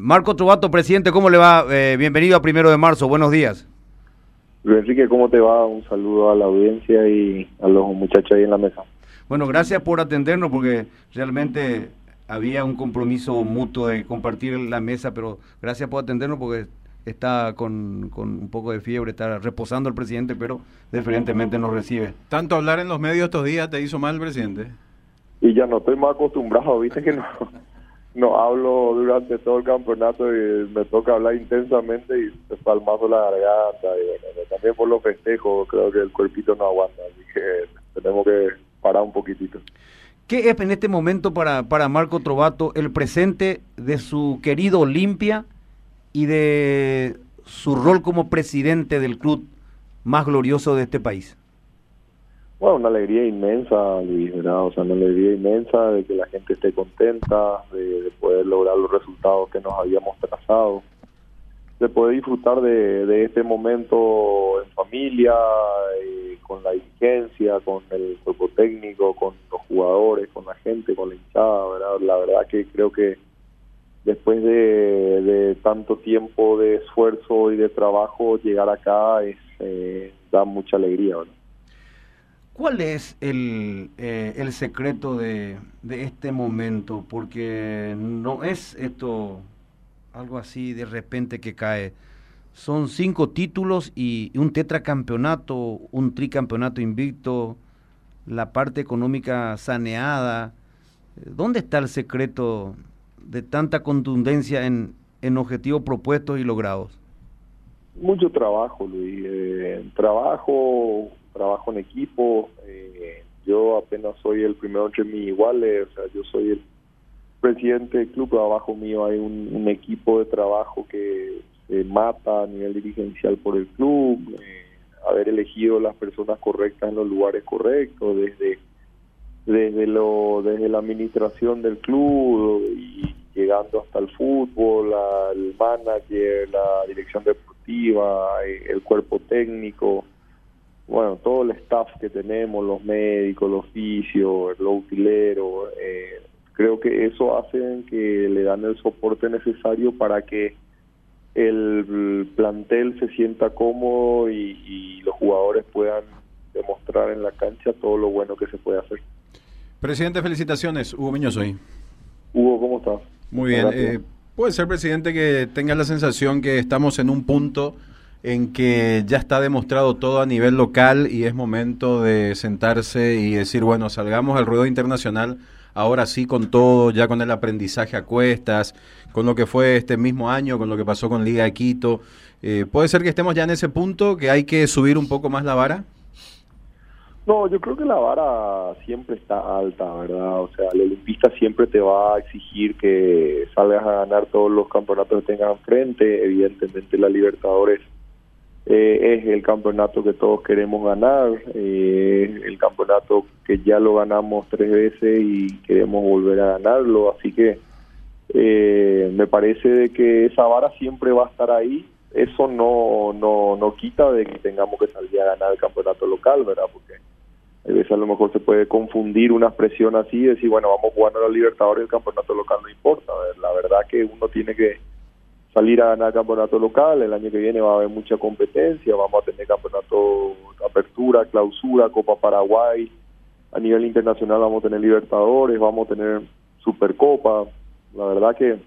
Marco Trovato, presidente, ¿cómo le va? Eh, bienvenido a Primero de Marzo, buenos días. Luis Enrique, ¿cómo te va? Un saludo a la audiencia y a los muchachos ahí en la mesa. Bueno, gracias por atendernos porque realmente había un compromiso mutuo de compartir la mesa, pero gracias por atendernos porque está con, con, un poco de fiebre, está reposando el presidente, pero diferentemente nos recibe. Tanto hablar en los medios estos días te hizo mal, presidente. Y ya no estoy más acostumbrado, viste que no no hablo durante todo el campeonato y me toca hablar intensamente y se palmazo la garganta y bueno, también por los festejos creo que el cuerpito no aguanta, así que tenemos que parar un poquitito. ¿Qué es en este momento para, para Marco Trovato el presente de su querido Olimpia y de su rol como presidente del club más glorioso de este país? Bueno, una alegría inmensa, Luis, ¿verdad? O sea, una alegría inmensa de que la gente esté contenta, de, poder lograr los resultados que nos habíamos trazado, de poder disfrutar de, este momento en familia, eh, con la dirigencia, con el cuerpo técnico, con los jugadores, con la gente, con la hinchada, ¿verdad? La verdad que creo que después de, tanto tiempo de esfuerzo y de trabajo, llegar acá es, eh, da mucha alegría, ¿verdad? ¿Cuál es el, eh, el secreto de, de, este momento? Porque no es esto algo así de repente que cae. Son cinco títulos y un tetracampeonato, un tricampeonato invicto, la parte económica saneada. ¿Dónde está el secreto de tanta contundencia en, en objetivos propuestos y logrados? Mucho trabajo, Luis. Eh, trabajo, trabajo en equipo. Eh, yo apenas soy el primero entre mis iguales, o sea, yo soy el presidente del club, abajo mío hay un, equipo de trabajo que se mata a nivel dirigencial por el club, eh, haber elegido las personas correctas en los lugares correctos, desde desde lo desde la administración del club y llegando hasta el fútbol, el manager, la dirección deportiva, eh, el cuerpo técnico, bueno, todo el staff que tenemos, los médicos, los fisios, los utileros, eh, creo que eso hace que le dan el soporte necesario para que el plantel se sienta cómodo y, los jugadores puedan demostrar en la cancha todo lo bueno que se puede hacer. Presidente, felicitaciones. Hugo Miñosoy. Hugo, ¿cómo estás? Muy bien. Eh, puede ser, presidente, que tenga la sensación que estamos en un punto en que ya está demostrado todo a nivel local y es momento de sentarse y decir, bueno, salgamos al ruedo internacional, ahora sí con todo, ya con el aprendizaje a cuestas, con lo que fue este mismo año, con lo que pasó con Liga de Quito. Eh, ¿Puede ser que estemos ya en ese punto, que hay que subir un poco más la vara? No, yo creo que la vara siempre está alta, ¿verdad? O sea, el olimpista siempre te va a exigir que salgas a ganar todos los campeonatos que tengas enfrente. Evidentemente la Libertadores eh, es el campeonato que todos queremos ganar, eh, el campeonato que ya lo ganamos tres veces y queremos volver a ganarlo, así que eh, me parece que esa vara siempre va a estar ahí, eso no, no, no quita de que tengamos que salir a ganar el campeonato local, ¿verdad? Porque a veces a lo mejor se puede confundir una expresión así decir, bueno, vamos jugando a la Libertadores el campeonato local no importa, la verdad que uno tiene que salir a ganar campeonato local. El año que viene va a haber mucha competencia, vamos a tener campeonato apertura, clausura, Copa Paraguay. A nivel internacional vamos a tener Libertadores, vamos a tener Supercopa. La verdad que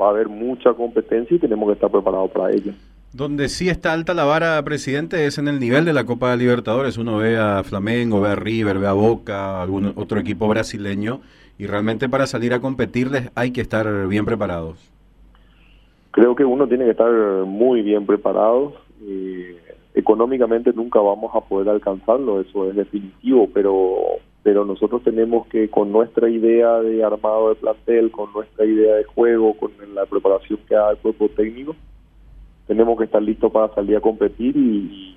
va a haber mucha competencia y tenemos que estar preparados para ello. Donde sí está alta la vara, presidente, es en el nivel de la Copa de Libertadores. Uno ve a Flamengo, ve a River, ve a Boca, algún otro equipo brasileño, y realmente para salir a competirles hay que estar bien preparados creo que uno tiene que estar muy bien preparado. económicamente nunca vamos a poder alcanzarlo, eso es definitivo, pero pero nosotros tenemos que con nuestra idea de armado de plantel, con nuestra idea de juego, con la preparación que haga el cuerpo técnico, tenemos que estar listos para salir a competir y,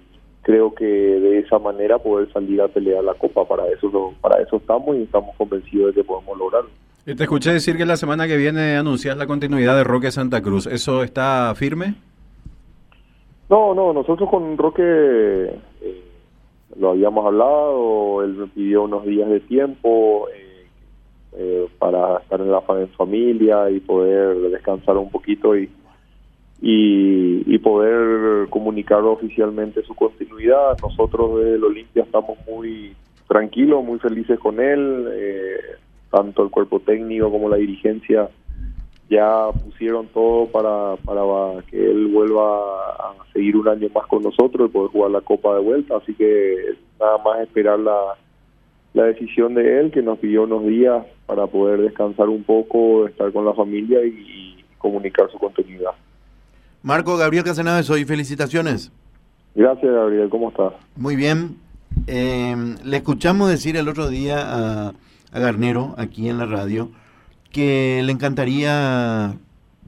creo que de esa manera poder salir a pelear la copa. Para eso para eso estamos y estamos convencidos de que podemos lograrlo. Te escuché decir que la semana que viene anuncias la continuidad de Roque Santa Cruz. ¿Eso está firme? No, no, nosotros con Roque eh, lo habíamos hablado, él me pidió unos días de tiempo, eh, eh, para estar en la familia y poder descansar un poquito y, y, poder comunicar oficialmente su continuidad. Nosotros del Olimpia estamos muy tranquilos, muy felices con él, eh, tanto el cuerpo técnico como la dirigencia ya pusieron todo para, para que él vuelva a seguir un año más con nosotros y poder jugar la Copa de vuelta. Así que nada más esperar la, la decisión de él, que nos pidió unos días para poder descansar un poco, estar con la familia y, comunicar su continuidad. Marco Gabriel Casanave, soy felicitaciones. Gracias, Gabriel, ¿cómo estás? Muy bien. Eh, le escuchamos decir el otro día a, a Garnero, aquí en la radio, que le encantaría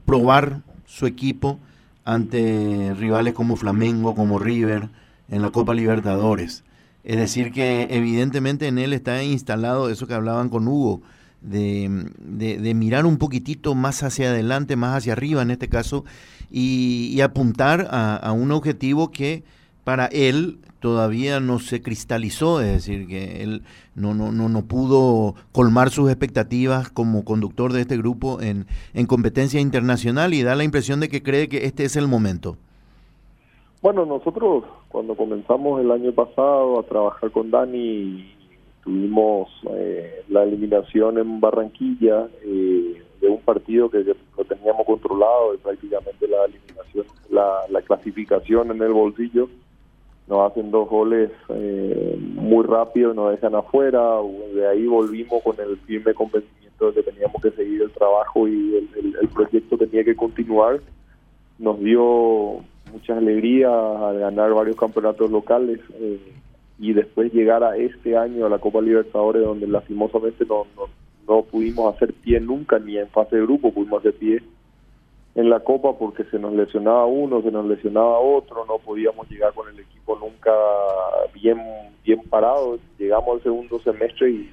probar su equipo ante rivales como Flamengo, como River, en la Copa Libertadores. Es decir, que evidentemente en él está instalado eso que hablaban con Hugo, de, mirar un poquitito más hacia adelante, más hacia arriba en este caso, y, apuntar a, un objetivo que para él todavía no se cristalizó, es decir, que él no, no, no, no pudo colmar sus expectativas como conductor de este grupo en, en competencia internacional y da la impresión de que cree que este es el momento. Bueno, nosotros cuando comenzamos el año pasado a trabajar con Dani, tuvimos eh, la eliminación en Barranquilla eh, de un partido que, lo teníamos controlado y prácticamente la eliminación, la, la clasificación en el bolsillo nos hacen dos goles eh, muy rápido, nos dejan afuera, de ahí volvimos con el firme convencimiento de que teníamos que seguir el trabajo y el, proyecto tenía que continuar, nos dio muchas alegrías al ganar varios campeonatos locales eh, y después llegar a este año a la Copa Libertadores donde lastimosamente no, no, no pudimos hacer pie nunca ni en fase de grupo pudimos hacer pie en la Copa porque se nos lesionaba uno, se nos lesionaba otro, no podíamos llegar con el equipo nunca bien bien parado. Llegamos al segundo semestre y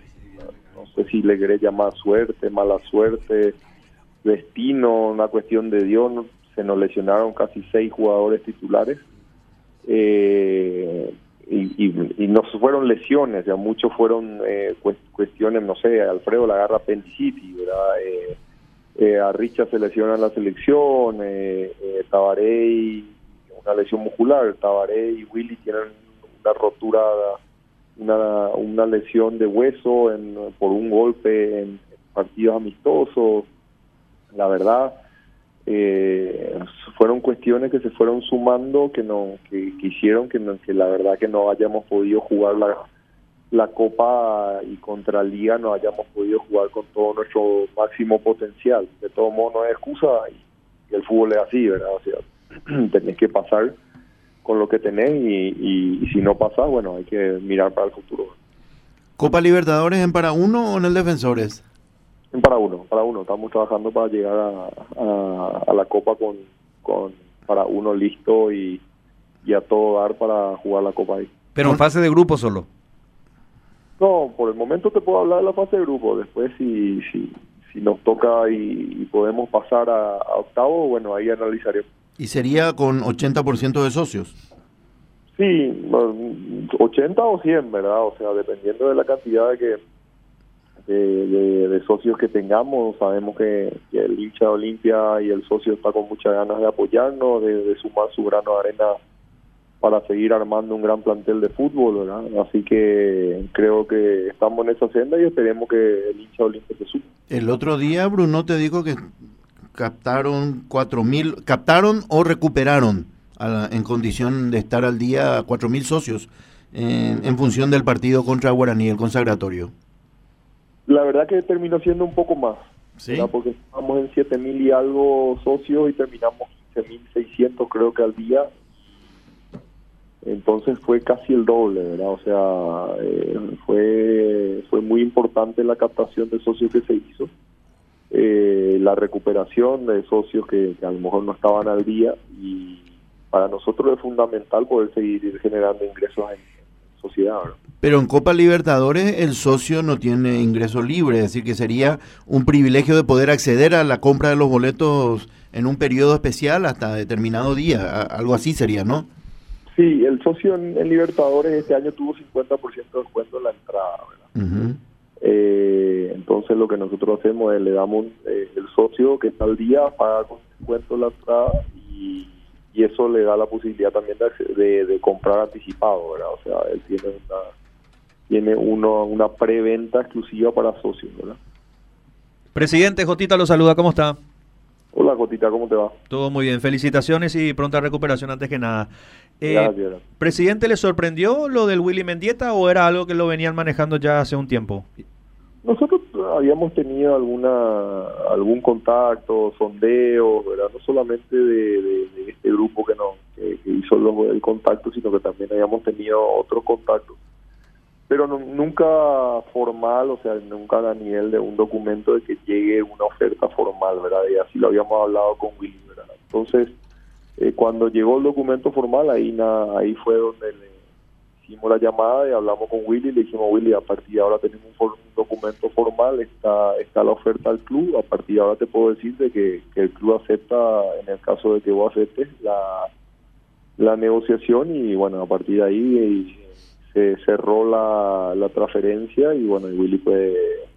no sé si le querés llamar suerte, mala suerte, destino, una cuestión de Dios. Se nos lesionaron casi seis jugadores titulares. Eh, y, y, no fueron lesiones, ya muchos fueron eh, cuestiones, no sé, Alfredo la agarra apendicitis, ¿verdad? Eh, eh, a Richa se lesiona la selección, eh, eh, Tabaré una lesión muscular, Tabaré y Willy tienen una rotura, una, una lesión de hueso en, por un golpe en, partidos amistosos. La verdad, eh, fueron cuestiones que se fueron sumando que no que, que hicieron que, que la verdad que no hayamos podido jugar la, la Copa y contra Liga no hayamos podido jugar con todo nuestro máximo potencial. De todo modo no es excusa y, el fútbol es así, ¿verdad? O sea, tenés que pasar con lo que tenés y, si no pasa, bueno, hay que mirar para el futuro. ¿Copa Libertadores en para uno o en el Defensores? En para uno, para uno. Estamos trabajando para llegar a, a, la Copa con, con para uno listo y, y a todo dar para jugar la Copa ahí. Pero en fase de grupo solo. No, por el momento te puedo hablar de la fase de grupo. Después, si, si, si nos toca y, podemos pasar a, octavo, bueno, ahí analizaremos. ¿Y sería con 80% de socios? Sí, 80 o 100, ¿verdad? O sea, dependiendo de la cantidad de que de, socios que tengamos, sabemos que, el hincha de Olimpia y el socio está con muchas ganas de apoyarnos, de sumar su grano de arena para seguir armando un gran plantel de fútbol, ¿verdad? Así que creo que estamos en esa senda y esperemos que el hincha olímpico se suba. El otro día Bruno te dijo que captaron cuatro mil, captaron o recuperaron en condición de estar al día cuatro mil socios en, función del partido contra Guaraní, el consagratorio. La verdad que terminó siendo un poco más, ¿Sí? porque estamos en siete mil y algo socios y terminamos mil seiscientos creo que al día entonces fue casi el doble, ¿verdad? O sea, eh, fue, fue muy importante la captación de socios que se hizo, eh, la recuperación de socios que, a lo mejor no estaban al día y para nosotros es fundamental poder seguir generando ingresos en, sociedad. Pero en Copa Libertadores el socio no tiene ingreso libre, es decir, que sería un privilegio de poder acceder a la compra de los boletos en un periodo especial hasta determinado día, algo así sería, ¿no? Sí, el socio en, Libertadores este año tuvo 50% de descuento en la entrada, ¿verdad? Eh, entonces lo que nosotros hacemos es le damos eh, el socio que está al día, paga con descuento la entrada y, y eso le da la posibilidad también de, de, de comprar anticipado, ¿verdad? O sea, él tiene una tiene uno, una preventa exclusiva para socios, ¿verdad? Presidente, Jotita lo saluda, ¿cómo está? Hola, Cotita, ¿cómo te va? Todo muy bien, felicitaciones y pronta recuperación antes que nada. Eh, Gracias. ¿Presidente, le sorprendió lo del Willy Mendieta o era algo que lo venían manejando ya hace un tiempo? Nosotros habíamos tenido alguna algún contacto, sondeo, ¿verdad? No solamente de, de- de este grupo que, no, que, que hizo los- el contacto, sino que también habíamos tenido otros contactos. Pero nu- nunca formal, o sea, nunca a nivel de un documento de que llegue una oferta formal, ¿verdad? Y así lo habíamos hablado con Willy, ¿verdad? Entonces, eh, cuando llegó el documento formal, ahí, na- ahí fue donde le hicimos la llamada y hablamos con Willy y le dijimos, Willy, a partir de ahora tenemos un, for- un documento formal, está, está la oferta al club, a partir de ahora te puedo decir de que, que el club acepta, en el caso de que vos aceptes, la, la negociación y bueno, a partir de ahí eh, se cerró la, la transferencia y bueno, y Willy pues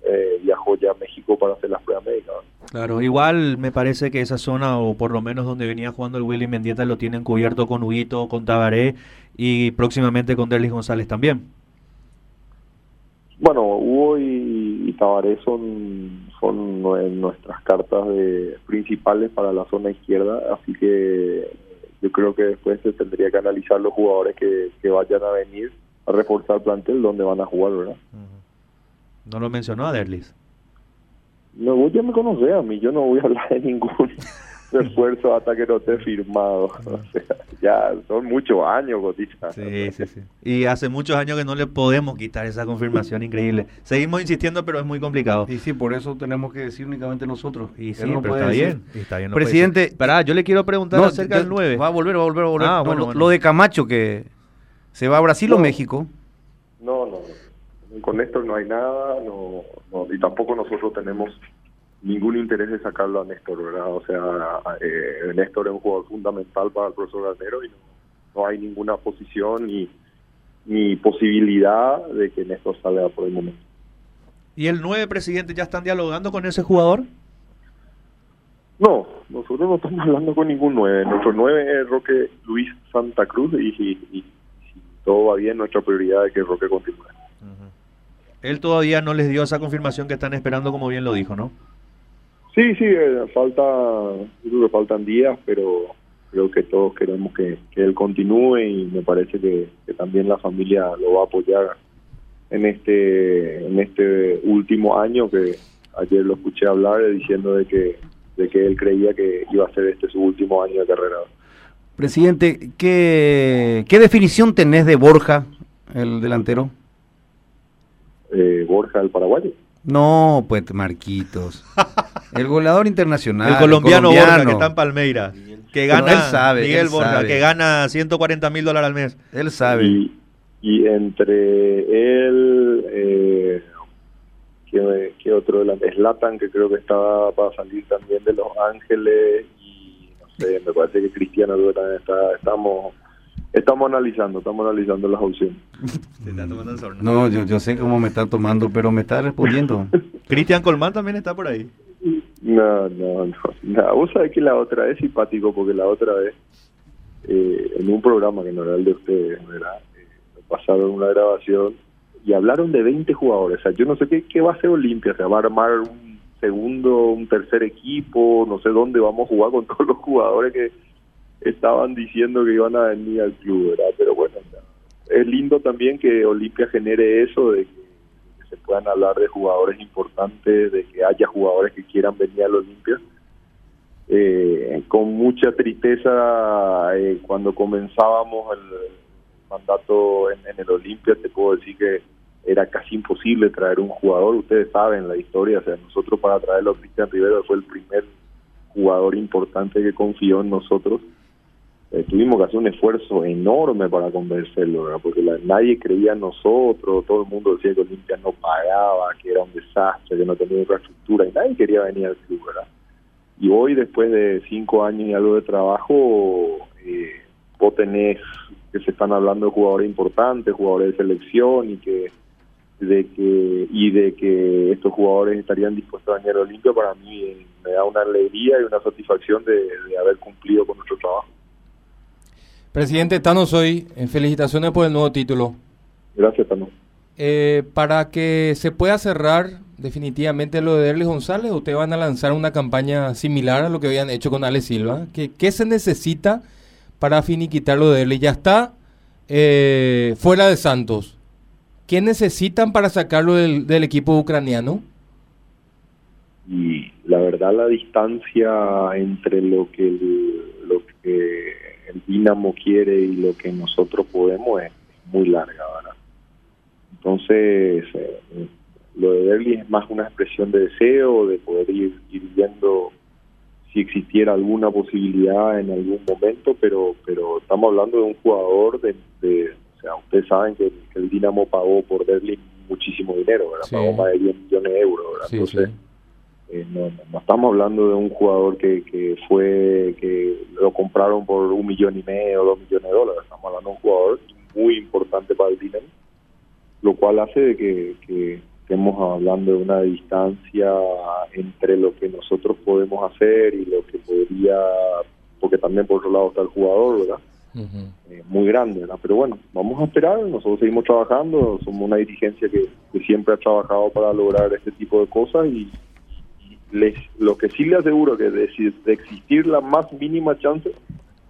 eh, viajó ya a México para hacer las pruebas médicas. ¿no? Claro, igual me parece que esa zona, o por lo menos donde venía jugando el Willy Mendieta, lo tienen cubierto con Huguito, con Tabaré y próximamente con Derlis González también. Bueno, Hugo y, y Tabaré son, son nue- nuestras cartas de, principales para la zona izquierda, así que yo creo que después se tendría que analizar los jugadores que, que vayan a venir a reforzar el plantel donde van a jugar, ¿verdad? No lo mencionó a Derlis. No, vos ya me conocés a mí, yo no voy a hablar de ningún refuerzo hasta que no esté firmado. O sea, ya son muchos años, Gotita. Sí, sí, sí. Y hace muchos años que no le podemos quitar esa confirmación increíble. Seguimos insistiendo, pero es muy complicado. Y sí, por eso tenemos que decir únicamente nosotros. Y sí, no pero puede está decir. bien. y está bien, no puede Presidente-. Pará, yo le quiero preguntar No, acerca del 9. Va a volver, va a volver, va a volver. Ah, No, bueno, lo, bueno. lo de Camacho, que se va a Brasil o No. México. No, no, no. Con Néstor no hay nada, no, no, y tampoco nosotros tenemos ningún interés de sacarlo a Néstor, ¿verdad? O sea, eh, Néstor es un jugador fundamental para el profesor Garnero y no, no hay ninguna posición ni, ni posibilidad de que Néstor salga por el momento. ¿Y el 9 presidente ya están dialogando con ese jugador? No, nosotros no estamos hablando con ningún nueve. Nuestro nueve es Roque Luis Santa Cruz y, y- y si todo va bien, nuestra prioridad es que Roque continúe. Él todavía no les dio esa confirmación que están esperando, como bien lo dijo, ¿no? Sí, sí, eh, falta, yo creo que faltan días, pero creo que todos queremos que, que él continúe y me parece que, que también la familia lo va a apoyar en este en este último año que ayer lo escuché hablar eh, diciendo de que de que él creía que iba a ser este su último año de carrera. Presidente, ¿qué, qué definición tenés de Borja, el delantero? Eh, Borja el paraguayo. No, pues Marquitos. El goleador internacional. el colombiano, Borja, que está en Palmeiras. Que gana, él sabe, Miguel él Borja, sabe. que gana 140 mil dólares al mes. Él sabe. Y, y entre él, eh, ¿qué, qué otro delante? Slatan, que creo que estaba para salir también de Los Ángeles. Sé, me parece que Cristiano también está. Estamos, estamos analizando, estamos analizando las opciones. No, yo, yo sé cómo me está tomando, pero me está respondiendo. Cristian Colmán también está por ahí. No, no, no. no. Vos sabés que la otra es simpático porque la otra vez, eh, en un programa que no era el de ustedes, ¿verdad? Eh, pasaron una grabación y hablaron de 20 jugadores. O sea, yo no sé qué, qué va a hacer Olimpia. O sea, va a armar un segundo, un tercer equipo, no sé dónde vamos a jugar con todos los jugadores que estaban diciendo que iban a venir al club. Pero bueno, es lindo también que Olimpia genere eso de que se puedan hablar de jugadores importantes, de que haya jugadores que quieran venir al Olimpia. Eh, con mucha tristeza, eh, cuando comenzábamos el mandato en el Olimpia, te puedo decir que era casi imposible traer un jugador. Ustedes saben la historia, o sea, nosotros para traerlo a Cristian Rivera fue el primer jugador importante que confió en nosotros. Eh, tuvimos que hacer un esfuerzo enorme para convencerlo, ¿verdad? porque nadie creía en nosotros, todo el mundo decía que Olimpia no pagaba, que era un desastre, que no tenía infraestructura, y nadie quería venir al club, ¿verdad? Y hoy, después de cinco años y algo de trabajo, eh, vos tenés que se están hablando de jugadores importantes, jugadores de selección, y que de que y de que estos jugadores estarían dispuestos a a Olimpia para mí eh, me da una alegría y una satisfacción de, de haber cumplido con nuestro trabajo. Presidente Tano Soy, eh, felicitaciones por el nuevo título. Gracias, Tano. Eh, para que se pueda cerrar definitivamente lo de Derlis González, ¿ustedes van a lanzar una campaña similar a lo que habían hecho con Ale Silva? ¿Qué, qué se necesita para finiquitar lo de Derlis? Ya está eh, fuera de Santos. ¿Qué necesitan para sacarlo del, equipo ucraniano? y la verdad la distancia entre lo que el, lo que el Dinamo quiere y lo que nosotros podemos es muy larga, ¿verdad? Entonces, eh, lo de Derli es más una expresión de deseo, de poder ir, viendo si existiera alguna posibilidad en algún momento, pero pero estamos hablando de un jugador de, de sea, ustedes saben que, que el Dinamo pagó por Derli muchísimo dinero, ¿verdad? Sí. Pagó más de 10 millones de euros, ¿verdad? Sí, Entonces, sí. eh, no, no- no estamos hablando de un jugador que, que fue que lo compraron por un millón y medio, dos millones de dólares. Estamos hablando de un jugador muy importante para el Dinamo, lo cual hace de que, que estemos hablando de una distancia entre lo que nosotros podemos hacer y lo que podría, porque también por otro lado está el jugador, ¿verdad? Eh, muy grande, ¿verdad? Pero bueno, vamos a esperar, nosotros seguimos trabajando, somos una dirigencia que, que siempre ha trabajado para lograr este tipo de cosas y, y les, lo que sí le aseguro que de, si- de existir la más mínima chance,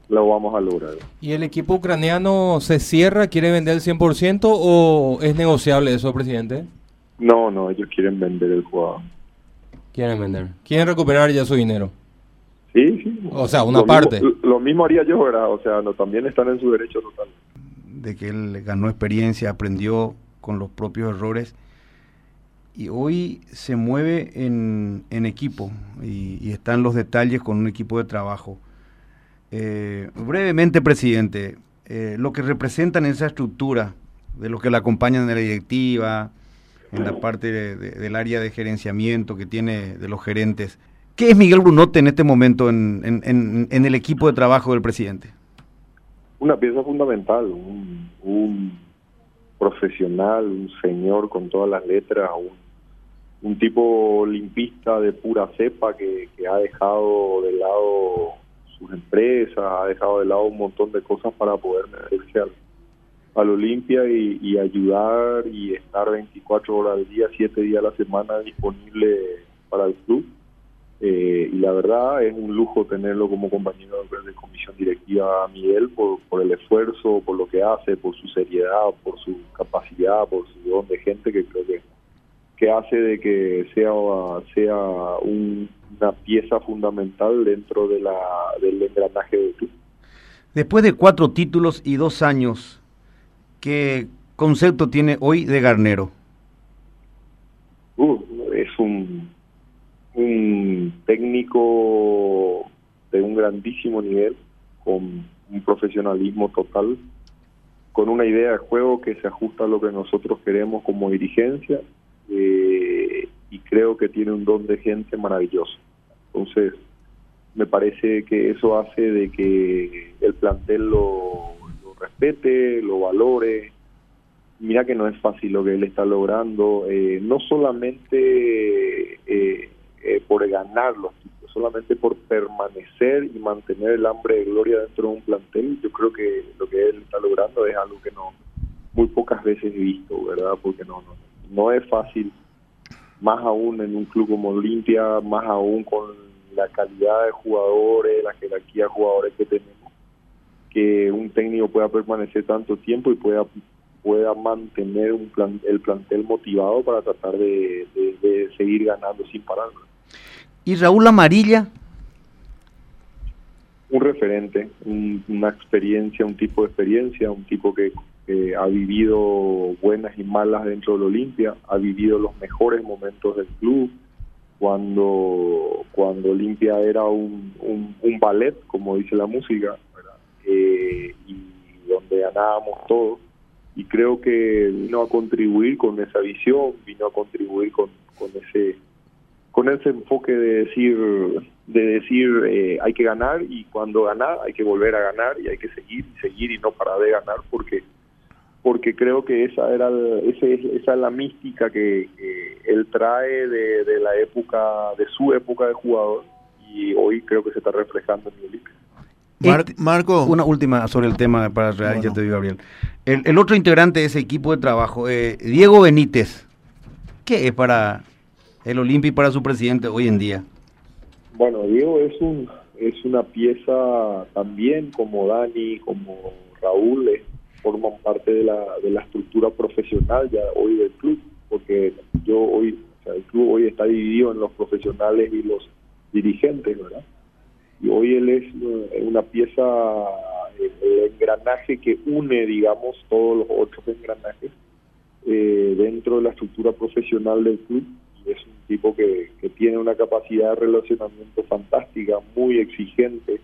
lo vamos a lograr. ¿Y el equipo ucraniano se cierra, quiere vender el 100% o es negociable eso, presidente? No, no, ellos quieren vender el jugador. Quieren vender. Quieren recuperar ya su dinero. Sí, sí. O sea, una Lo parte. mismo- lo mismo haría yo, ¿verdad? O sea, no, también están en su derecho total. de que él ganó experiencia, aprendió con los propios errores y hoy se mueve en, en equipo y, y está en los detalles con un equipo de trabajo. Eh, brevemente, presidente, eh, lo que representan esa estructura de los que la acompañan en la directiva, en la parte de- de- del área de gerenciamiento que tiene de los gerentes. ¿Qué es Miguel Brunote en este momento en, el equipo de trabajo del presidente? una pieza fundamental, un, profesional, un señor con todas las letras, un, tipo limpista de pura cepa que, que ha dejado de lado sus empresas, ha dejado de lado un montón de cosas para poder meterse al, al Olimpia y, y ayudar y estar 24 horas al día, 7 días a la semana disponible para el club. Eh, y la verdad es un lujo tenerlo como compañero de comisión directiva a Miguel por, por el esfuerzo, por lo que hace, por su seriedad, por su capacidad, por su don de gente que creo que, que hace de que sea, sea un- una pieza fundamental dentro de la, del engranaje del club. Después de cuatro títulos y dos años, ¿qué concepto tiene hoy de Garnero? Uh, es un, un técnico de un grandísimo nivel, con un profesionalismo total, con una idea de juego que se ajusta a lo que nosotros queremos como dirigencia eh, y creo que tiene un don de gente maravilloso. Entonces, me parece que eso hace de que el plantel lo, respete, lo valore, mira que no es fácil lo que él está logrando, eh, no solamente eh, eh, por ganar los títulos, solamente por permanecer y mantener el hambre de gloria dentro de un plantel. Yo creo que lo que él está logrando es algo que no muy pocas veces he visto, ¿verdad? Porque no, no, no es fácil, más aún en un club como Olimpia, más aún con la calidad de jugadores, la jerarquía de jugadores que tenemos, que un técnico pueda permanecer tanto tiempo y pueda pueda mantener un el plantel motivado para tratar de seguir ganando sin parar. ¿Y Raúl Amarilla? Un referente, un- una experiencia, un tipo de experiencia, un tipo que, ha vivido buenas y malas dentro del Olimpia, ha vivido los mejores momentos del club, cuando cuando Olimpia era un, un, un ballet, como dice la música. Eh, y donde ganábamos todos. Y creo que vino a contribuir con esa visión, vino a contribuir con, con ese con ese enfoque de decir de decir eh, hay que ganar y cuando ganar hay que volver a ganar y hay que seguir y seguir y no parar de ganar porque porque creo que esa era el- ese, esa es la mística que, que él trae de, de la época, de su época de jugador, y hoy creo que se está reflejando en el Olimpia. Mar- Este- Marco, Una última sobre el tema para ya Bueno. te digo, Gabriel. El, el otro integrante de ese equipo de trabajo, eh, Diego Benítez, ¿qué es para el Olimpia y para su presidente hoy en día? Bueno, Diego es un es una pieza también como Dani, como Raúl, eh, forman parte de la, de la estructura profesional ya hoy del club, porque yo hoy, el club hoy está dividido en los profesionales y los dirigentes, ¿verdad? Y hoy él es eh, una pieza, eh, el engranaje que une, digamos, todos los otros engranajes eh, dentro de la estructura profesional del club y es un tipo que, tiene una capacidad de relacionamiento fantástica, muy exigente,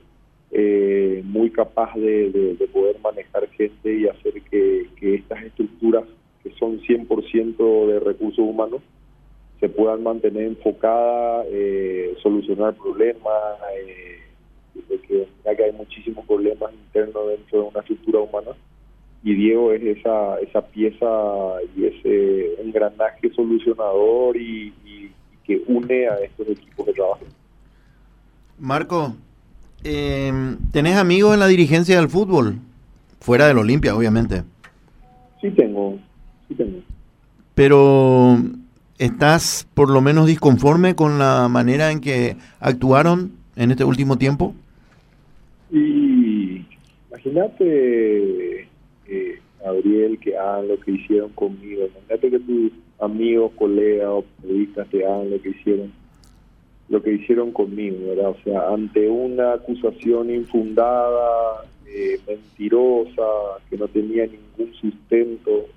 eh, muy capaz de, de- de poder manejar gente y hacer que, estas estructuras que son 100% de recursos humanos se puedan mantener enfocadas, eh, solucionar problemas, eh, de que, mira que hay muchísimos problemas internos dentro de una estructura humana y Diego es esa esa pieza y ese engranaje solucionador y, y- y que une a estos equipos de trabajo. Marco, eh, ¿tenés amigos en la dirigencia del fútbol? Fuera del Olimpia, obviamente. Sí tengo, sí tengo. Pero ¿estás por lo menos disconforme con la manera en que actuaron en este último tiempo? Y imagínate, eh, Gabriel, que hagan lo que hicieron conmigo. Imagínate que tus amigos, colegas o periodistas te hagan lo que hicieron lo que hicieron conmigo, ¿verdad? O sea, ante una acusación infundada, eh, mentirosa, que no tenía ningún sustento,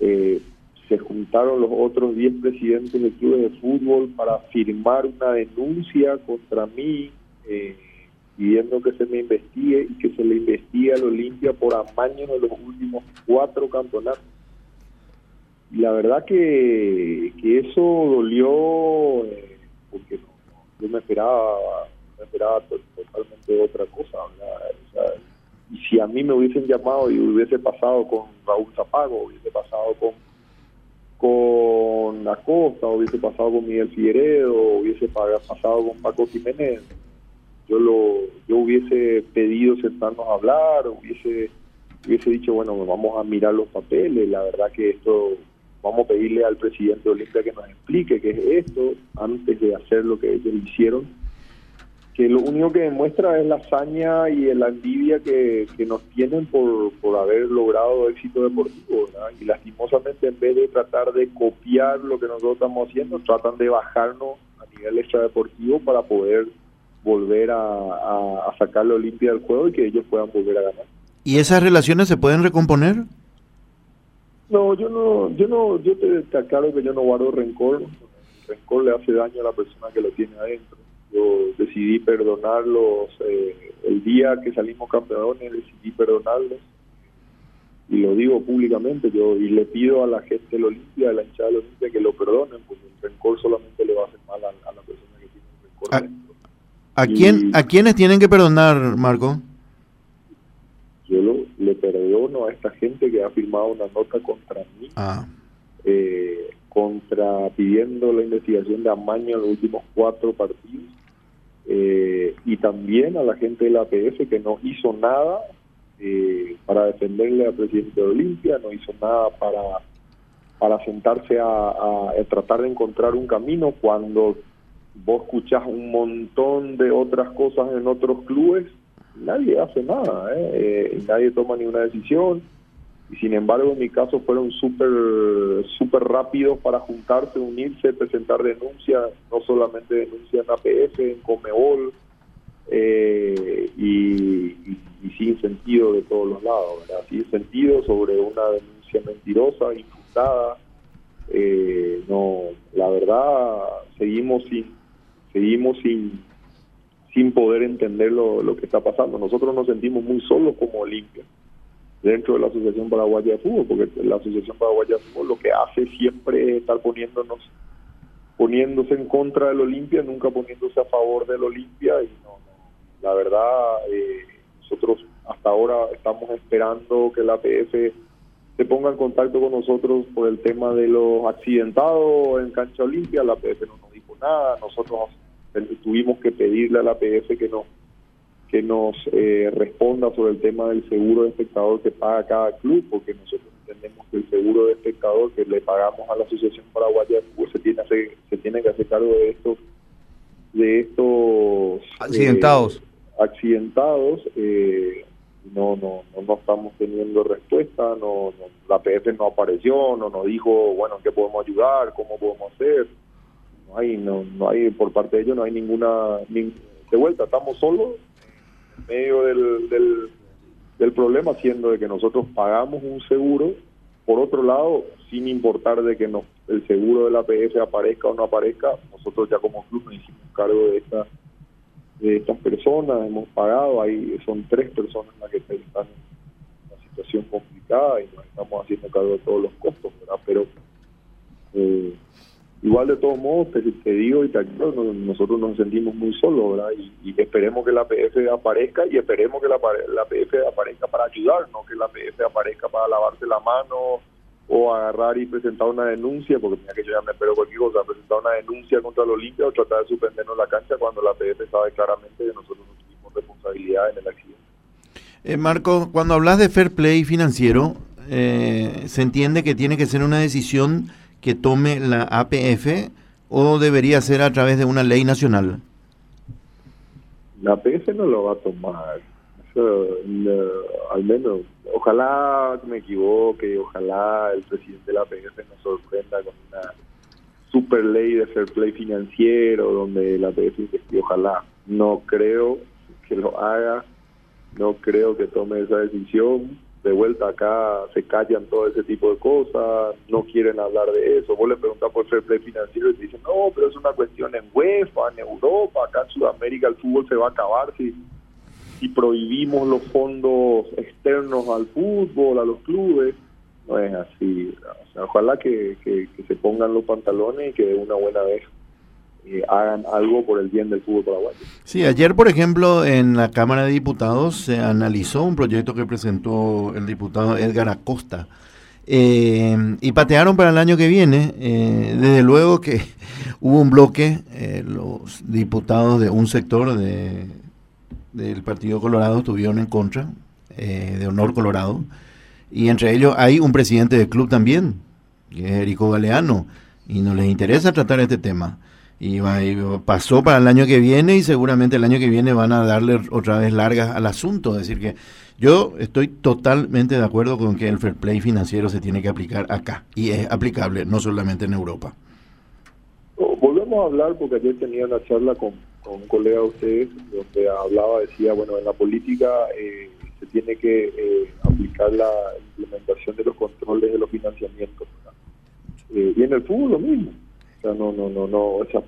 eh, se juntaron los otros 10 presidentes de clubes de fútbol para firmar una denuncia contra mí, eh, pidiendo que se me investigue y que se le investigue al Olimpia por amaños de los últimos cuatro campeonatos. Y la verdad que, que eso dolió, eh, porque yo me esperaba, me esperaba to- totalmente otra cosa. y si a mí me hubiesen llamado y hubiese pasado con Raúl Zapago, hubiese pasado con con Acosta, hubiese pasado con Miguel Figueredo, hubiese pa- pasado con Paco Jiménez, yo lo yo hubiese pedido sentarnos a hablar, hubiese hubiese dicho, bueno, vamos a mirar los papeles, la verdad que esto, vamos a pedirle al presidente de Olimpia que nos explique qué es esto, antes de hacer lo que ellos hicieron, que lo único que demuestra es la hazaña y la envidia que, que nos tienen por, por haber logrado éxito deportivo, ¿verdad? y lastimosamente en vez de tratar de copiar lo que nosotros estamos haciendo, tratan de bajarnos a nivel extradeportivo para poder volver a, a, a sacar la Olimpia del juego y que ellos puedan volver a ganar. ¿Y esas relaciones se pueden recomponer? No, yo no, yo no, yo te, te aclaro que yo no guardo rencor. El rencor le hace daño a la persona que lo tiene adentro. Yo decidí perdonarlos eh, el día que salimos campeones, decidí perdonarlos y lo digo públicamente. Yo y le pido a la gente del Olimpia, a la hinchada del Olimpia, que lo perdonen, porque el rencor solamente le va a hacer mal a, a la persona que tiene un rencor Ah. ¿A, quién, ¿A quiénes tienen que perdonar, Marco? Yo lo, le perdono a esta gente que ha firmado una nota contra mí. Ah, eh, contra pidiendo la investigación de amaño en los últimos cuatro partidos eh, y también a la gente de la APF que no hizo nada eh, para defenderle al presidente de Olimpia, no hizo nada para para sentarse a, a- a tratar de encontrar un camino cuando vos escuchás un montón de otras cosas en otros clubes, nadie hace nada, ¿eh? Eh, nadie toma ninguna decisión y sin embargo en mi caso fueron súper súper rápidos para juntarse, unirse, presentar denuncias, no solamente denuncias en APF, en Comebol eh, y sin sentido de todos los lados, ¿verdad? Sin sentido sobre una denuncia mentirosa, infundada. Eh, no, la verdad seguimos sin seguimos sin sin poder entender lo, lo que está pasando. Nosotros nos sentimos muy solos como Olimpia dentro de la Asociación Paraguaya de Fútbol, porque la Asociación Paraguaya de Fútbol lo que hace siempre es estar poniéndonos, poniéndose en contra del Olimpia, nunca poniéndose a favor del Olimpia, y no, la verdad, eh, nosotros hasta ahora estamos esperando que la APF se ponga en contacto con nosotros por el tema de los accidentados en cancha olimpia, la APF no nos dijo nada, nosotros tuvimos que pedirle a la APF que nos que nos eh, responda sobre el tema del seguro de espectador que paga cada club, porque nosotros entendemos que el seguro de espectador que le pagamos a la Asociación Paraguaya pues se tiene, se tiene que hacer cargo de estos de estos accidentados eh, accidentados eh, no, no, no, estamos teniendo respuesta, no, la PF no apareció, no nos dijo, bueno, qué podemos ayudar, cómo podemos hacer. No hay, no, no hay, por parte de ellos no hay ninguna, de vuelta, estamos solos en medio del, del, problema, siendo de que nosotros pagamos un seguro, por otro lado, sin importar de que no, el seguro de la PF aparezca o no aparezca, nosotros ya como club nos hicimos cargo de esta de estas personas, hemos pagado, ahí son tres personas las que están en una situación complicada y nos estamos haciendo cargo de todos los costos, ¿verdad? Pero eh, igual de todos modos, te, digo y te nosotros nos sentimos muy solos, ¿verdad? Y, esperemos que la PF aparezca y esperemos que la, la PF aparezca para ayudar, no que la PF aparezca para lavarse la mano o agarrar y presentar una denuncia, porque mira que yo ya me espero cualquier cosa, presentar una denuncia contra el Olimpia o tratar de suspendernos la cancha cuando la PF sabe claramente que nosotros no tuvimos responsabilidad en el accidente. Eh, Marco, cuando hablas de fair play financiero, eh, ¿se entiende que tiene que ser una decisión que tome la APF o debería ser a través de una ley nacional? La APF no lo va a tomar al menos, ojalá me equivoque, ojalá el presidente de la PF nos sorprenda con una super ley de fair play financiero donde la PF investigue, ojalá. No creo que lo haga, no creo que tome esa decisión. De vuelta acá se callan todo ese tipo de cosas, no quieren hablar de eso. Vos le preguntas por fair play financiero y te dicen, no, pero es una cuestión en UEFA, en Europa, acá en Sudamérica el fútbol se va a acabar si si prohibimos los fondos externos al fútbol, a los clubes, no es así. ojalá que, se pongan los pantalones y que de una buena vez eh, hagan algo por el bien del fútbol paraguayo. Sí, ayer, por ejemplo, en la Cámara de Diputados se analizó un proyecto que presentó el diputado Edgar Acosta. Eh, y patearon para el año que viene. Eh, desde luego que hubo un bloque, los diputados de un sector de del Partido Colorado estuvieron en contra, eh, de Honor Colorado, y entre ellos hay un presidente del club también, que es Erico Galeano, y no les interesa tratar este tema. Y, pasó para el año que viene y seguramente el año que viene van a darle otra vez largas al asunto. Es decir, que yo estoy totalmente de acuerdo con que el fair play financiero se tiene que aplicar acá y es aplicable no solamente en Europa. Volvemos a hablar porque ayer tenía una charla con con un colega de ustedes, donde hablaba, decía, bueno, en la política eh, se tiene que eh, aplicar la implementación de los controles de los financiamientos. Eh, y en el fútbol lo mismo. No, no, no, no. O sea,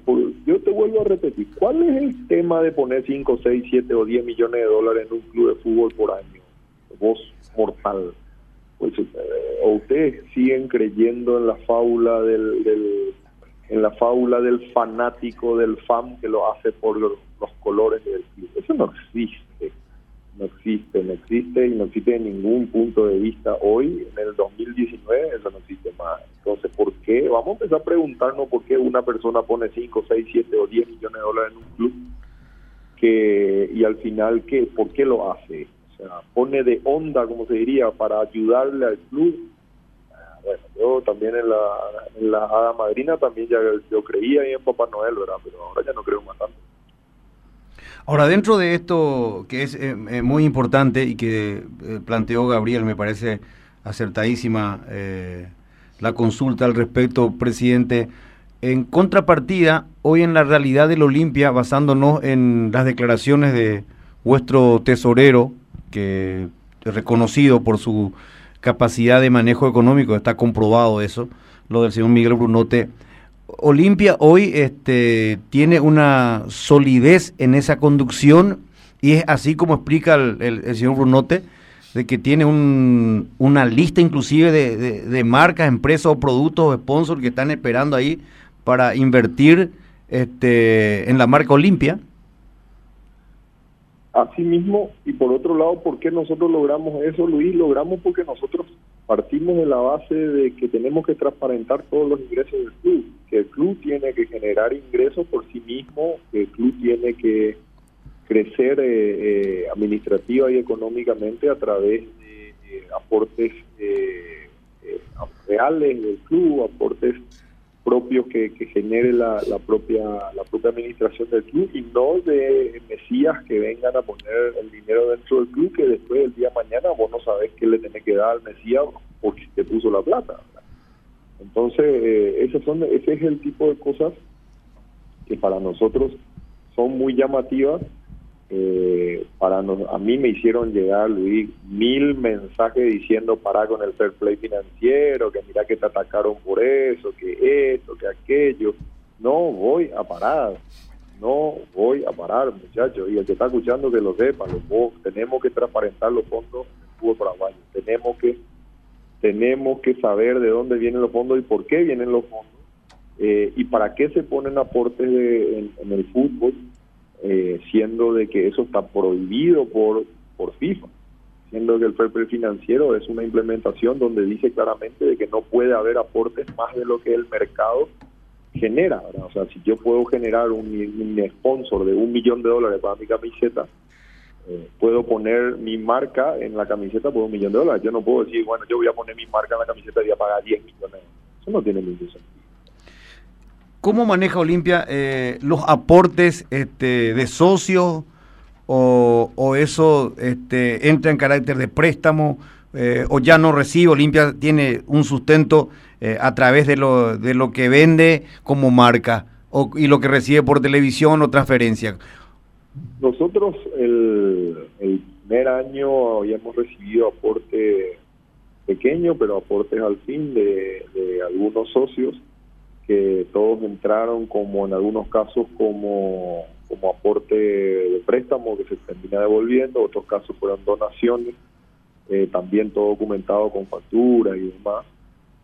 yo te vuelvo a repetir, ¿cuál es el tema de poner 5, 6, 7 o 10 millones de dólares en un club de fútbol por año? Vos, mortal. Pues, o ustedes siguen creyendo en la fábula del en la fábula del fanático, del fan que lo hace por los, colores del club. Eso no existe, no existe, no existe y no existe en ningún punto de vista hoy, en el 2019, eso no existe más. Entonces, ¿por qué? Vamos a empezar a preguntarnos por qué una persona pone 5, 6, 7 o 10 millones de dólares en un club que y al final, ¿qué? ¿por qué lo hace? O sea, pone de onda, como se diría, para ayudarle al club bueno, yo también en la, en la hada madrina también ya yo creía en Papá Noel, ¿verdad? Pero ahora ya no creo más tanto. Ahora, dentro de esto que es eh, eh, muy importante y que eh, planteó Gabriel, me parece acertadísima la consulta al respecto, presidente. En contrapartida, hoy en la realidad del Olimpia, basándonos en las declaraciones de vuestro tesorero, que reconocido por su capacidad de manejo económico, está comprobado eso, lo del señor Miguel Brunote. Olimpia hoy este, tiene una solidez en esa conducción y es así como explica el, señor Brunote, de que tiene un, una lista inclusive de, marcas, empresas o productos o sponsors que están esperando ahí para invertir este, en la marca Olimpia. Asimismo, y por otro lado, ¿por qué nosotros logramos eso, Luis? Logramos porque nosotros partimos de la base de que tenemos que transparentar todos los ingresos del club, que el club tiene que generar ingresos por sí mismo, que el club tiene que crecer eh, eh, administrativa y económicamente a través de, de aportes eh, eh, reales del club, aportes propios que, que genere la, la propia la propia administración del club y no de mesías que vengan a poner el dinero dentro del club que después del día de mañana vos no sabés qué le tenés que dar al mesías porque te puso la plata. Entonces, eh, esos son, ese es el tipo de cosas que para nosotros son muy llamativas. Eh, para a mí me hicieron llegar, Luis, mil mensajes diciendo para con el fair play financiero, que mira que te atacaron por eso, que esto, que aquello. No voy a parar, no voy a parar, muchachos. Y el que está escuchando que lo sepa, los vos, tenemos que transparentar los fondos del fútbol paraguayo, tenemos que tenemos que saber de dónde vienen los fondos y por qué vienen los fondos eh, y para qué se ponen aportes de- en el fútbol, eh, siendo de que eso está prohibido por, por FIFA, siendo que el fair play financiero es una implementación donde dice claramente de que no puede haber aportes más de lo que el mercado genera. O sea, si yo puedo generar un, un sponsor de un millón de dólares para mi camiseta, eh, puedo poner mi marca en la camiseta por un millón de dólares. Yo no puedo decir, bueno, yo voy a poner mi marca en la camiseta y voy a pagar 10 millones. Eso no tiene ningún sentido. ¿Cómo maneja Olimpia eh, los aportes este, de socios o, eso este, entra en carácter de préstamo eh, o ya no recibe? Olimpia tiene un sustento eh, a través de lo, de lo que vende como marca o, y lo que recibe por televisión o transferencia. Nosotros el, el primer año habíamos recibido aporte pequeño, pero aportes al fin de, de algunos socios que todos entraron como en algunos casos como, como aporte de préstamo que se termina devolviendo, otros casos fueron donaciones, eh, también todo documentado con facturas y demás.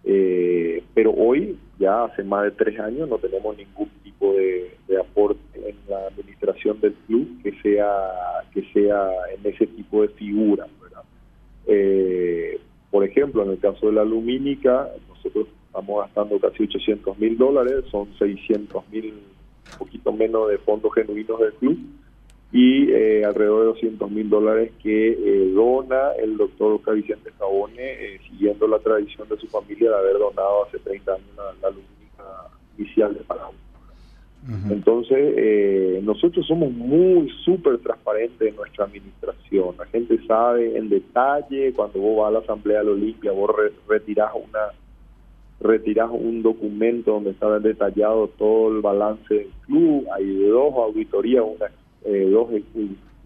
Eh, pero hoy, ya hace más de tres años, no tenemos ningún tipo de, de aporte en la administración del club que sea que sea en ese tipo de figuras. ¿verdad? Eh, por ejemplo, en el caso de la lumínica, nosotros estamos gastando casi 800 mil dólares, son 600 mil, un poquito menos de fondos genuinos del club, y eh, alrededor de 200 mil dólares que eh, dona el doctor Oscar Vicente Cabone, eh, siguiendo la tradición de su familia de haber donado hace 30 años la, la lumínica inicial de Paraguay. Entonces, eh, nosotros somos muy súper transparentes en nuestra administración. La gente sabe en detalle, cuando vos vas a la Asamblea de la Olimpia, vos re- retirás una retirás un documento donde está detallado todo el balance del club. Hay dos auditorías, una, eh, dos,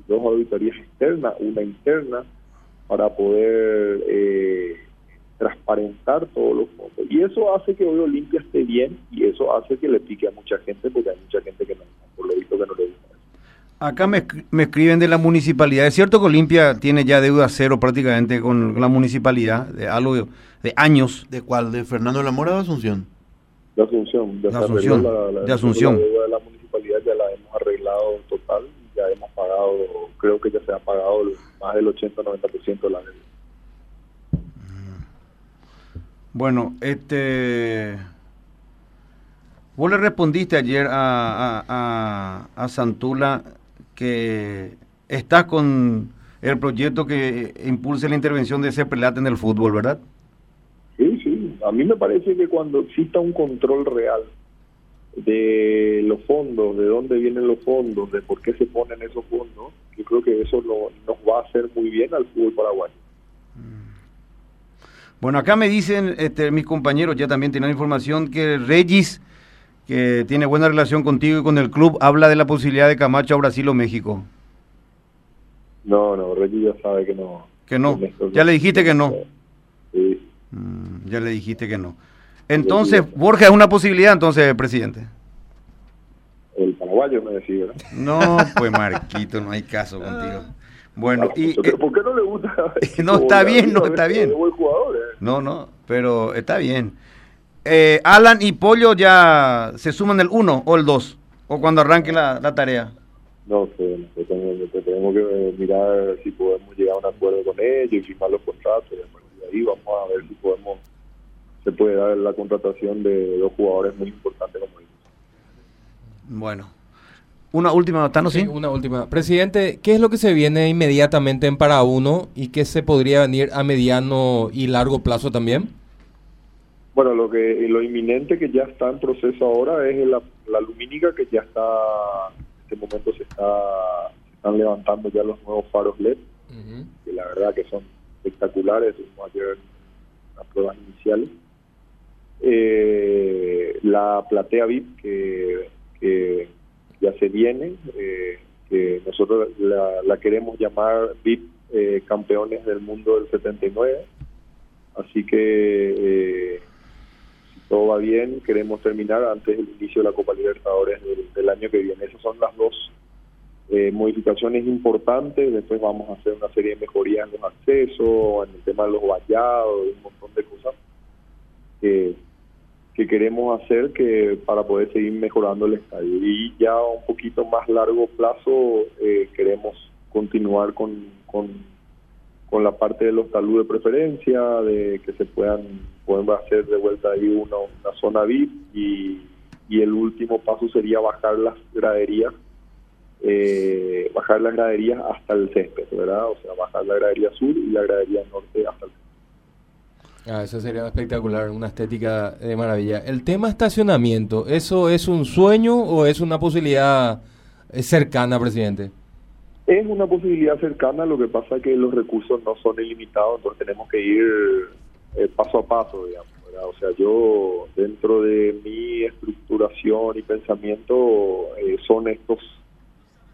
dos auditorías externas, una interna, para poder eh, transparentar todos los fondos. Y eso hace que hoy Olimpia esté bien y eso hace que le pique a mucha gente porque hay mucha gente que no, por lo visto que no le gusta. Acá me, me escriben de la municipalidad. Es cierto que Olimpia tiene ya deuda cero prácticamente con la municipalidad, de algo de, de años. ¿De cuál? ¿De Fernando de la Mora o Asunción? De Asunción, De arregló Asunción, la, la- de Asunción. la deuda de la municipalidad ya la hemos arreglado en total, ya hemos pagado, creo que ya se ha pagado más del 80-90% de la deuda. Bueno, este. Vos le respondiste ayer a, a, a, a Santula que estás con el proyecto que impulse la intervención de ese prelate en el fútbol, ¿verdad? Sí, sí. A mí me parece que cuando exista un control real de los fondos, de dónde vienen los fondos, de por qué se ponen esos fondos, yo creo que eso lo- nos va a hacer muy bien al fútbol paraguayo. Bueno, acá me dicen este, mis compañeros, ya también tienen información, que Regis, que tiene buena relación contigo y con el club, habla de la posibilidad de Camacho a Brasil o México. No, no, Reggie ya sabe que no. Que no. Ya le dijiste que no. Sí. Mm, ya le dijiste que no. Entonces, Borja es una posibilidad, entonces, presidente. El paraguayo me decía, ¿verdad? No, pues Marquito, no hay caso contigo. Bueno, y ¿Por qué, eh, por qué no le gusta? No, está bien, no, está bien. ¿eh? no, no, pero está bien. Eh, Alan y Pollo ya se suman el 1 o el 2, o cuando arranque la, la tarea. No sé, tenemos, tenemos que mirar si podemos llegar a un acuerdo con ellos y firmar los contratos. y de ahí vamos a ver si podemos se puede dar la contratación de dos jugadores muy importantes como ellos. Bueno. Una última, Tano, ¿sí? Sí, una última. Presidente, ¿qué es lo que se viene inmediatamente en para uno y qué se podría venir a mediano y largo plazo también? Bueno, lo que lo inminente que ya está en proceso ahora es la, la lumínica que ya está, en este momento se está se están levantando ya los nuevos faros LED, que la verdad que son espectaculares, vamos ayer las pruebas iniciales. Eh, la platea VIP que, que ya se viene, eh, que nosotros la, la queremos llamar VIP eh, Campeones del Mundo del 79. Así que eh, todo va bien, queremos terminar antes del inicio de la Copa Libertadores del, año que viene. Esas son las dos eh, modificaciones importantes. Después vamos a hacer una serie de mejorías en los accesos, en el tema de los vallados, un montón de cosas que, que queremos hacer que para poder seguir mejorando el estadio. Y ya a un poquito más largo plazo eh, queremos continuar con, con, con la parte de los talud de preferencia, de que se puedan, pueden hacer de vuelta ahí una, zona VIP y, y el último paso sería bajar las graderías eh, bajar las graderías hasta el césped, ¿verdad? O sea, bajar la gradería sur y la gradería norte hasta el césped. Ah, eso sería espectacular, una estética de maravilla. El tema estacionamiento, ¿eso es un sueño o es una posibilidad eh, cercana, presidente? Es una posibilidad cercana, lo que pasa es que los recursos no son ilimitados, entonces tenemos que ir eh, paso a paso, digamos. O sea, yo dentro de mi estructuración y pensamiento eh, son estos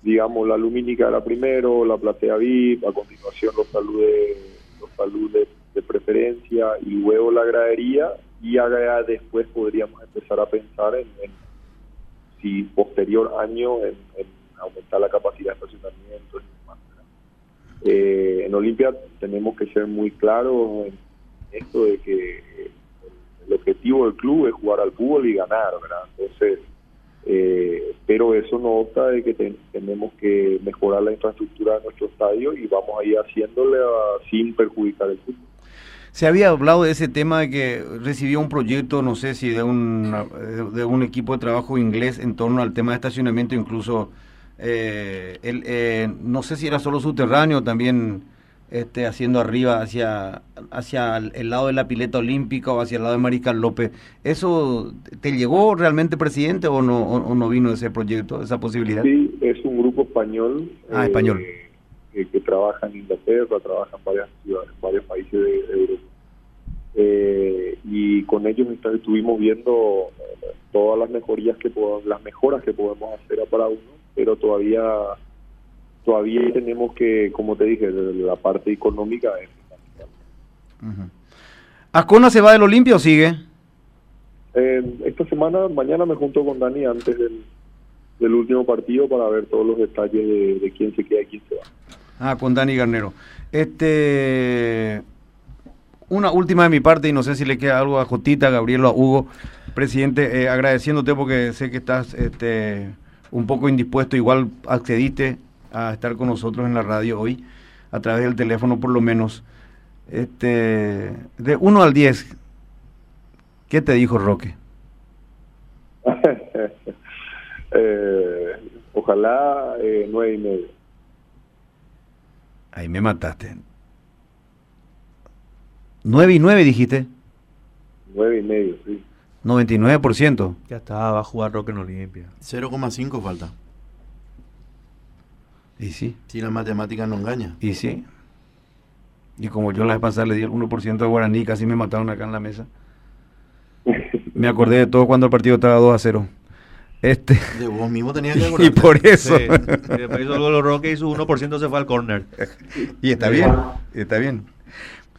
digamos, la lumínica era primero, la platea VIP, a continuación los saludes, los saludes de preferencia y luego la gradería y ya después podríamos empezar a pensar en, si posterior año en, aumentar la capacidad de estacionamiento y demás. Eh, en Olimpia tenemos que ser muy claros en esto de que el objetivo del club es jugar al fútbol y ganar, ¿verdad? Entonces, eh, pero eso no obsta de que ten, tenemos que mejorar la infraestructura de nuestro estadio y vamos a ir haciéndole a, sin perjudicar el fútbol. Se había hablado de ese tema de que recibió un proyecto, no sé si de un, de un equipo de trabajo inglés en torno al tema de estacionamiento, incluso, eh, el, eh, no sé si era solo subterráneo, también este, haciendo arriba hacia, hacia el lado de la pileta olímpica o hacia el lado de Mariscal López. ¿Eso te llegó realmente, presidente, o no, o, o no vino ese proyecto, esa posibilidad? Sí, es un grupo español. Ah, eh, español. Que, que, trabaja en Inglaterra, trabaja en varias ciudades, en varios países de, Europa. Eh, y con ellos estuvimos viendo eh, todas las mejorías que podemos, las mejoras que podemos hacer a para uno, pero todavía todavía tenemos que, como te dije, la parte económica es uh -huh. ¿Ascona se va del Olimpia o sigue? Eh, esta semana, mañana me junto con Dani antes del, del último partido para ver todos los detalles de, de, quién se queda y quién se va. Ah, con Dani Garnero. Este, una última de mi parte y no sé si le queda algo a Jotita, a Gabriel o a Hugo. Presidente, eh, agradeciéndote porque sé que estás este, un poco indispuesto, igual accediste a estar con nosotros en la radio hoy, a través del teléfono por lo menos. Este, de 1 al 10, ¿qué te dijo Roque? eh, ojalá eh, 9 y medio. Ahí me mataste. 9 y 9 dijiste. 9 y medio, sí. 99%. Ya está, va a jugar Roque en Olimpia. 0,5 falta. Y sí. Si la matemática no engaña. Y sí. Y como yo la vez pasada le di el 1% de Guaraní, casi me mataron acá en la mesa. me acordé de todo cuando el partido estaba 2 a 0. Este. De vos mismo tenías que acordarte. Y por eso. Sí. Y después hizo el gol Roque y su 1% se fue al córner. y está bien, está bien.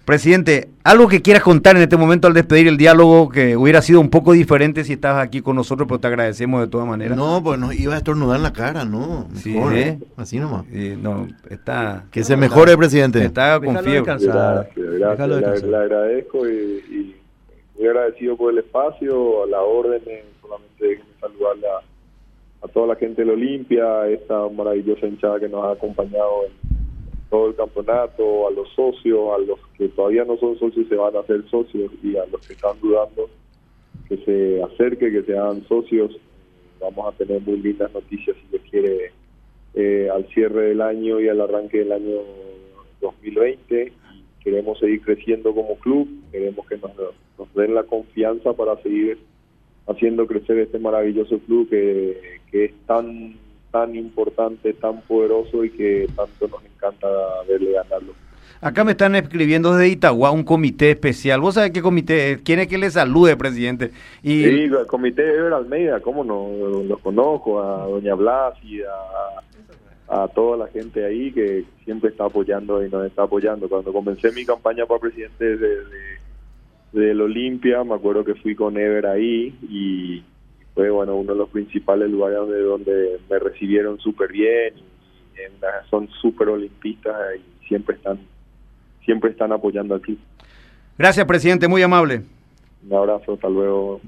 Presidente, algo que quieras contar en este momento al despedir el diálogo que hubiera sido un poco diferente si estabas aquí con nosotros, pero te agradecemos de todas maneras. No, pues nos iba a estornudar en la cara, ¿no? Mejor, sí, ¿eh? Así nomás. Sí, no, está. Que se mejore, está, presidente. Está con fiebre. Gracias, gracias. Le, le, agradezco y, y, muy agradecido por el espacio, a la orden, solamente saludarle a, a toda la gente de la Olimpia, esta maravillosa hinchada que nos ha acompañado en todo el campeonato, a los socios, a los que todavía no son socios se van a hacer socios y a los que están dudando que se acerque, que se hagan socios. Vamos a tener muy lindas noticias si se quiere eh, al cierre del año y al arranque del año 2020. Queremos seguir creciendo como club, queremos que nos, nos den la confianza para seguir haciendo crecer este maravilloso club que es tan tan importante, tan poderoso y que tanto nos encanta verle ganarlo. Acá me están escribiendo desde Itagua un comité especial. ¿Vos sabés qué comité es? ¿Quién es que le salude, presidente? Y... Sí, el comité de Ever Almeida, ¿cómo no? Lo conozco, a doña Blas y a, a toda la gente ahí que siempre está apoyando y nos está apoyando. Cuando comencé mi campaña para presidente de, de, del Olimpia, me acuerdo que fui con Ever ahí y fue bueno uno de los principales lugares donde, donde me recibieron súper bien y, son súper olimpistas y siempre están siempre están apoyando aquí. Gracias, presidente, muy amable. Un abrazo, hasta luego.